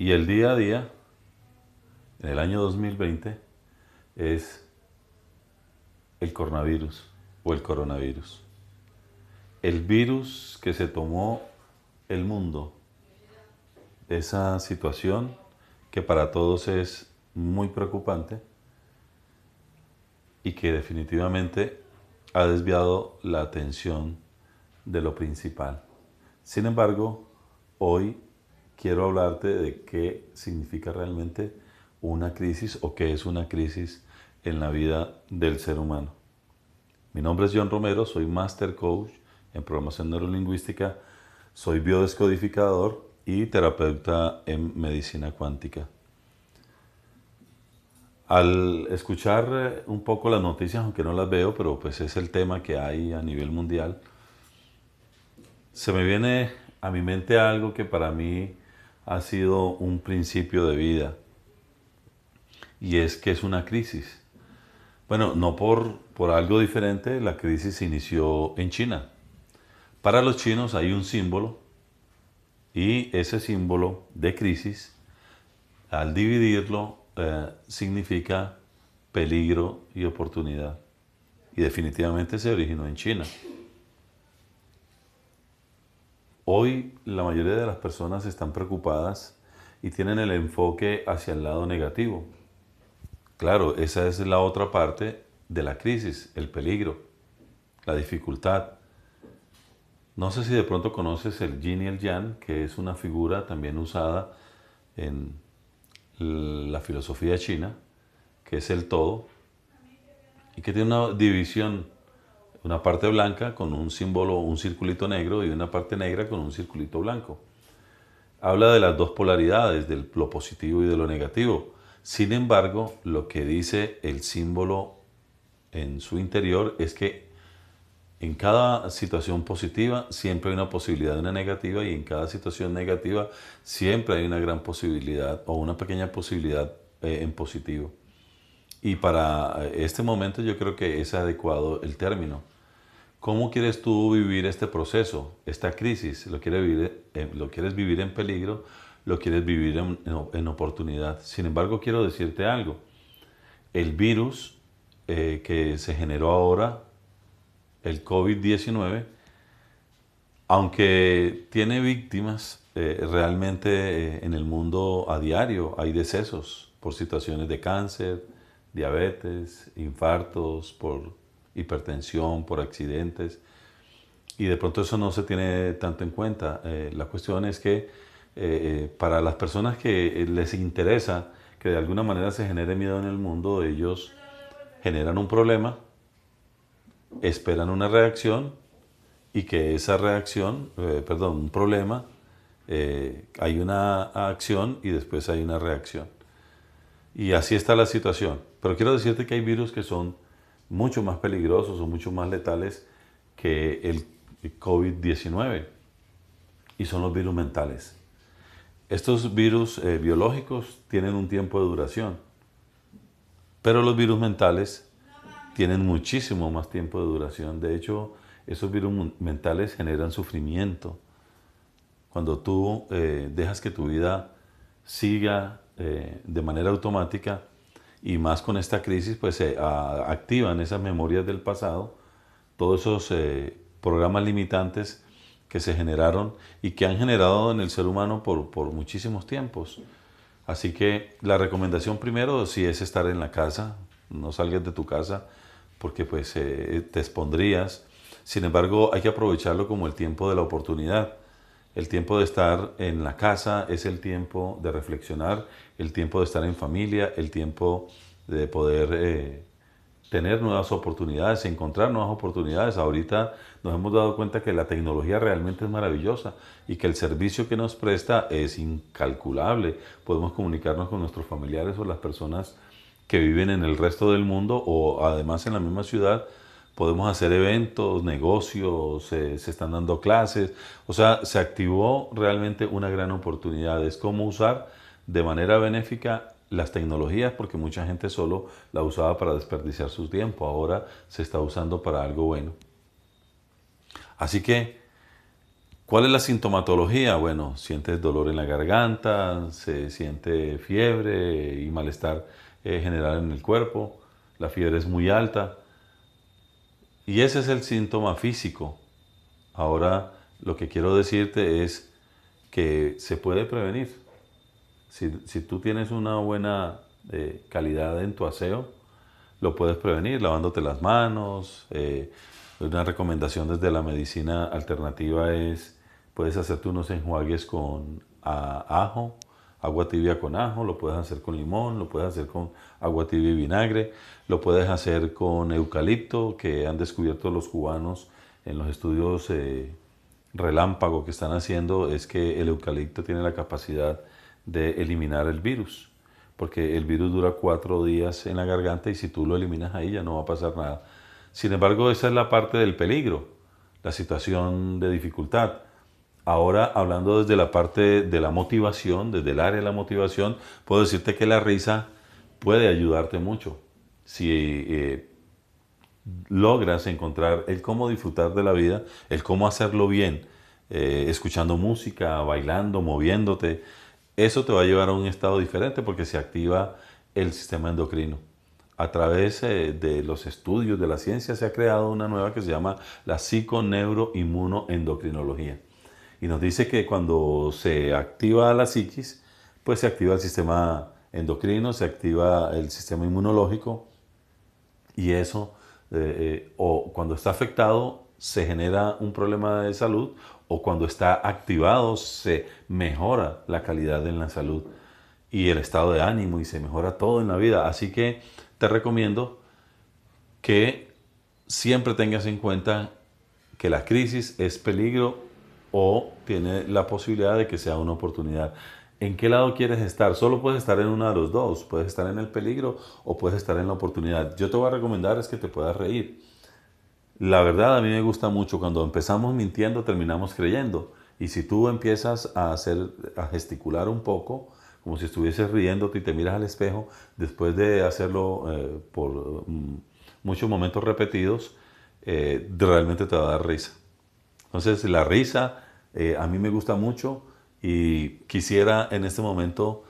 Y el día a día, en el año 2020, es el coronavirus o el coronavirus. El virus que se tomó el mundo, esa situación que para todos es muy preocupante y que definitivamente ha desviado la atención de lo principal. Sin embargo, hoy quiero hablarte de qué significa realmente una crisis o qué es una crisis en la vida del ser humano. Mi nombre es John Romero, soy Master Coach en Programación Neurolingüística, soy biodescodificador y terapeuta en medicina cuántica. Al escuchar eh, un poco las noticias, aunque no las veo, pero pues es el tema que hay a nivel mundial, se me viene a mi mente algo que para mí ha sido un principio de vida y es que es una crisis. Bueno, no por, por algo diferente, la crisis inició en China. Para los chinos hay un símbolo y ese símbolo de crisis, al dividirlo, eh, significa peligro y oportunidad. Y definitivamente se originó en China. Hoy la mayoría de las personas están preocupadas y tienen el enfoque hacia el lado negativo. Claro, esa es la otra parte de la crisis, el peligro, la dificultad. No sé si de pronto conoces el yin y el yang, que es una figura también usada en la filosofía china, que es el todo, y que tiene una división una parte blanca con un símbolo, un circulito negro y una parte negra con un circulito blanco. Habla de las dos polaridades, de lo positivo y de lo negativo. Sin embargo, lo que dice el símbolo en su interior es que en cada situación positiva siempre hay una posibilidad de una negativa y en cada situación negativa siempre hay una gran posibilidad o una pequeña posibilidad eh, en positivo. Y para este momento yo creo que es adecuado el término. ¿Cómo quieres tú vivir este proceso, esta crisis? ¿Lo quieres vivir, ¿lo quieres vivir en peligro? ¿Lo quieres vivir en, oportunidad? Sin embargo, quiero decirte algo. El virus eh, que se generó ahora, el COVID-19, aunque tiene víctimas, eh, realmente eh, en el mundo a diario hay decesos por situaciones de cáncer, diabetes, infartos, por hipertensión, por accidentes, y de pronto eso no se tiene tanto en cuenta. Eh, la cuestión es que eh, eh, para las personas que les interesa que de alguna manera se genere miedo en el mundo, ellos generan un problema, esperan una reacción y que esa reacción, perdón, un problema, hay una acción y después hay una reacción. Y así está la situación. Pero quiero decirte que hay virus que son mucho más peligrosos o mucho más letales que el COVID-19 y son los virus mentales. Estos virus eh, biológicos tienen un tiempo de duración, pero los virus mentales tienen muchísimo más tiempo de duración. De hecho, esos virus mentales generan sufrimiento. Cuando tú eh, dejas que tu vida siga eh, de manera automática, y más con esta crisis, pues se activan esas memorias del pasado, todos esos eh, programas limitantes que se generaron y que han generado en el ser humano por, por muchísimos tiempos. Así que la recomendación primero sí es estar en la casa, no salgas de tu casa porque pues eh, te expondrías. Sin embargo, hay que aprovecharlo como el tiempo de la oportunidad. El tiempo de estar en la casa es el tiempo de reflexionar, el tiempo de estar en familia, el tiempo de poder eh, tener nuevas oportunidades, encontrar nuevas oportunidades. Ahorita nos hemos dado cuenta que la tecnología realmente es maravillosa y que el servicio que nos presta es incalculable. Podemos comunicarnos con nuestros familiares o las personas que viven en el resto del mundo o además en la misma ciudad podemos hacer eventos, negocios, se están dando clases, o sea, se activó realmente una gran oportunidad, es cómo usar de manera benéfica las tecnologías, porque mucha gente solo la usaba para desperdiciar su tiempo, ahora se está usando para algo bueno. Así que ¿Cuál es la sintomatología? Bueno, sientes dolor en la garganta, se siente fiebre y malestar eh, general en el cuerpo, la fiebre es muy alta y ese es el síntoma físico. Ahora lo que quiero decirte es que se puede prevenir. Si, tú tienes una buena eh, calidad en tu aseo, lo puedes prevenir lavándote las manos. Eh, una recomendación desde la medicina alternativa es Puedes hacerte unos enjuagues con ajo, agua tibia con ajo, lo puedes hacer con limón, lo puedes hacer con agua tibia y vinagre, lo puedes hacer con eucalipto, que han descubierto los cubanos en los estudios eh, relámpago que están haciendo, es que el eucalipto tiene la capacidad de eliminar el virus, porque el virus dura cuatro días en la garganta y si tú lo eliminas ahí ya no va a pasar nada. Sin embargo, esa es la parte del peligro, la situación de dificultad. Ahora, hablando desde la parte de la motivación, desde el área de la motivación, puedo decirte que la risa puede ayudarte mucho. Si eh, logras encontrar el cómo disfrutar de la vida, el cómo hacerlo bien, eh, escuchando música, bailando, moviéndote, eso te va a llevar a un estado diferente porque se activa el sistema endocrino. A través eh, de los estudios de la ciencia se ha creado una nueva que se llama la psiconeuroinmunoendocrinología y nos dice que cuando se activa la psiquis, pues se activa el sistema endocrino, se activa el sistema inmunológico y eso, eh, eh, o cuando está afectado, se genera un problema de salud o cuando está activado se mejora la calidad en la salud y el estado de ánimo y se mejora todo en la vida. Así que te recomiendo que siempre tengas en cuenta que la crisis es peligro o tiene la posibilidad de que sea una oportunidad. ¿En qué lado quieres estar? Solo puedes estar en uno de los dos. Puedes estar en el peligro o puedes estar en la oportunidad. Yo te voy a recomendar es que te puedas reír. La verdad a mí me gusta mucho cuando empezamos mintiendo terminamos creyendo. Y si tú empiezas a hacer a gesticular un poco, como si estuvieses riéndote y te miras al espejo, después de hacerlo eh, por mm, muchos momentos repetidos, eh, realmente te va a dar risa. Entonces la risa eh, a mí me gusta mucho y quisiera en este momento,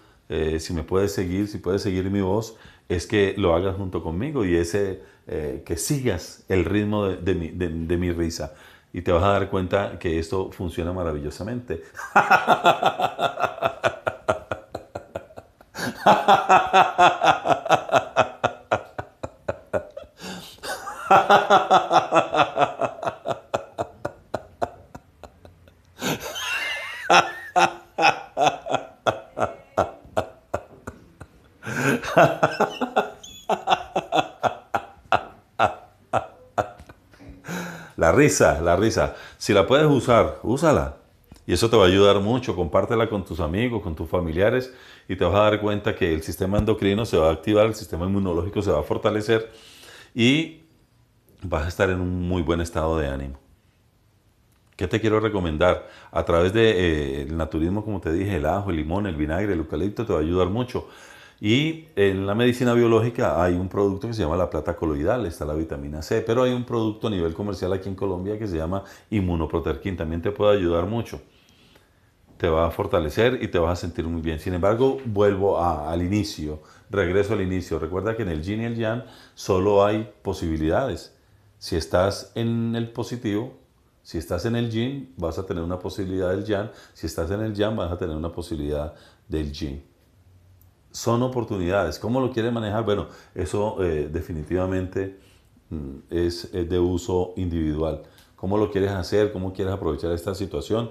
si me puedes seguir, si puedes seguir mi voz, es que lo hagas junto conmigo y ese, eh, que sigas el ritmo de, mi, de mi risa y te vas a dar cuenta que esto funciona maravillosamente. La risa, la risa. Si la puedes usar, úsala. Y eso te va a ayudar mucho. Compártela con tus amigos, con tus familiares y te vas a dar cuenta que el sistema endocrino se va a activar, el sistema inmunológico se va a fortalecer y vas a estar en un muy buen estado de ánimo. ¿Qué te quiero recomendar? A través del de, eh, naturismo, como te dije, el ajo, el limón, el vinagre, el eucalipto te va a ayudar mucho. Y en la medicina biológica hay un producto que se llama la plata coloidal, está la vitamina C, pero hay un producto a nivel comercial aquí en Colombia que se llama inmunoproterquín, también te puede ayudar mucho. Te va a fortalecer y te vas a sentir muy bien. Sin embargo, vuelvo al inicio, regreso al inicio. Recuerda que en el yin y el yang solo hay posibilidades. Si estás en el positivo, si estás en el yin, vas a tener una posibilidad del yang. Si estás en el yang, vas a tener una posibilidad del yin son oportunidades. ¿Cómo lo quieres manejar? Bueno, eso eh, definitivamente mm, es, de uso individual. ¿Cómo lo quieres hacer? ¿Cómo quieres aprovechar esta situación?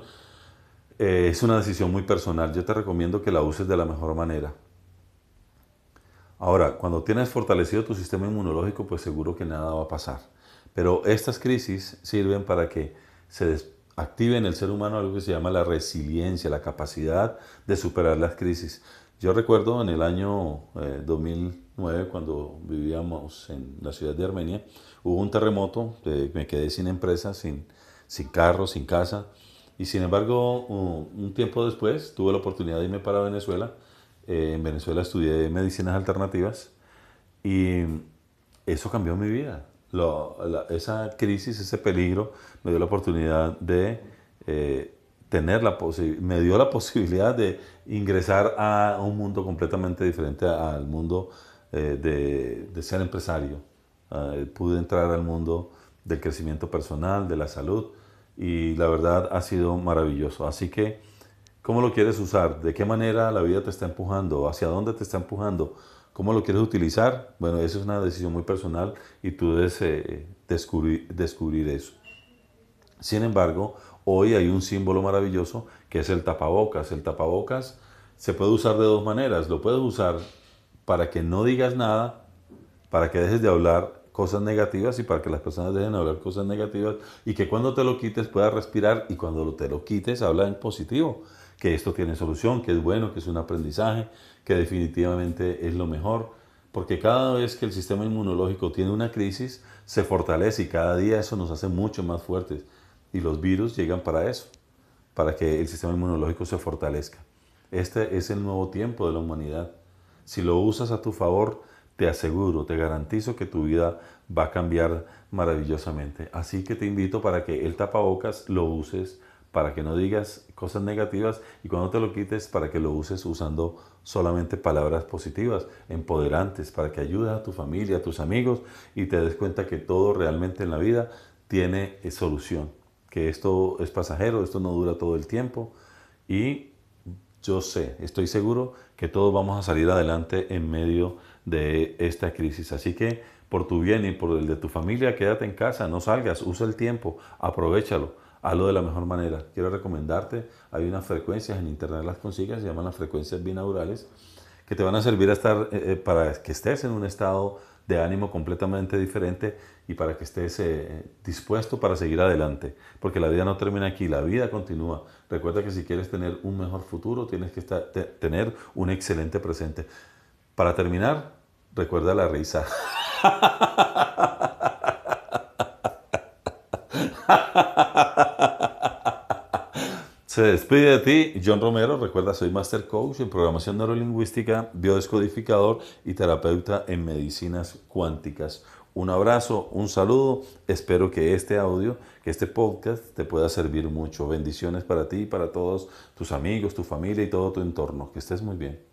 Eh, es una decisión muy personal. Yo te recomiendo que la uses de la mejor manera. Ahora, cuando tienes fortalecido tu sistema inmunológico, pues seguro que nada va a pasar. Pero estas crisis sirven para que se active en el ser humano algo que se llama la resiliencia, la capacidad de superar las crisis. Yo recuerdo en el año 2009, eh, cuando vivíamos en la ciudad de Armenia, hubo un terremoto, eh, me quedé sin empresa, sin, sin carro, sin casa, y sin embargo, un tiempo después tuve la oportunidad de irme para Venezuela. Eh, en Venezuela estudié medicinas alternativas y eso cambió mi vida. esa crisis, ese peligro, me dio la oportunidad de tener la me dio la posibilidad de ingresar a un mundo completamente diferente al mundo eh, de, ser empresario. Eh, pude entrar al mundo del crecimiento personal, de la salud y la verdad ha sido maravilloso. Así que, ¿cómo lo quieres usar? ¿De qué manera la vida te está empujando? ¿Hacia dónde te está empujando? ¿Cómo lo quieres utilizar? Bueno, eso es una decisión muy personal y tú debes eh, descubrir, descubrir eso. Sin embargo, hoy hay un símbolo maravilloso que es el tapabocas. El tapabocas se puede usar de dos maneras. Lo puedes usar para que no digas nada, para que dejes de hablar cosas negativas y para que las personas dejen de hablar cosas negativas y que cuando te lo quites puedas respirar y cuando te lo quites habla en positivo, que esto tiene solución, que es bueno, que es un aprendizaje, que definitivamente es lo mejor, porque cada vez que el sistema inmunológico tiene una crisis, se fortalece y cada día eso nos hace mucho más fuertes. Y los virus llegan para eso, para que el sistema inmunológico se fortalezca. Este es el nuevo tiempo de la humanidad. Si lo usas a tu favor, te aseguro, te garantizo que tu vida va a cambiar maravillosamente. Así que te invito para que el tapabocas lo uses para que no digas cosas negativas y cuando te lo quites para que lo uses usando solamente palabras positivas, empoderantes, para que ayudes a tu familia, a tus amigos y te des cuenta que todo realmente en la vida tiene solución, que esto es pasajero, esto no dura todo el tiempo y yo sé, estoy seguro que todos vamos a salir adelante en medio de esta crisis. Así que por tu bien y por el de tu familia, quédate en casa, no salgas, usa el tiempo, aprovechalo hazlo de la mejor manera. Quiero recomendarte, hay unas frecuencias en internet, las consigas, se llaman las frecuencias binaurales, que te van a servir a estar, eh, eh, para que estés en un estado de ánimo completamente diferente y para que estés eh, dispuesto para seguir adelante. Porque la vida no termina aquí, la vida continúa. Recuerda que si quieres tener un mejor futuro, tienes que tener un excelente presente. Para terminar, recuerda la risa. Se despide de ti John Romero. Recuerda, soy Master Coach en Programación Neurolingüística, Biodescodificador y terapeuta en medicinas cuánticas. Un abrazo, un saludo. Espero que este audio, que este podcast te pueda servir mucho. Bendiciones para ti y para todos tus amigos, tu familia y todo tu entorno. Que estés muy bien.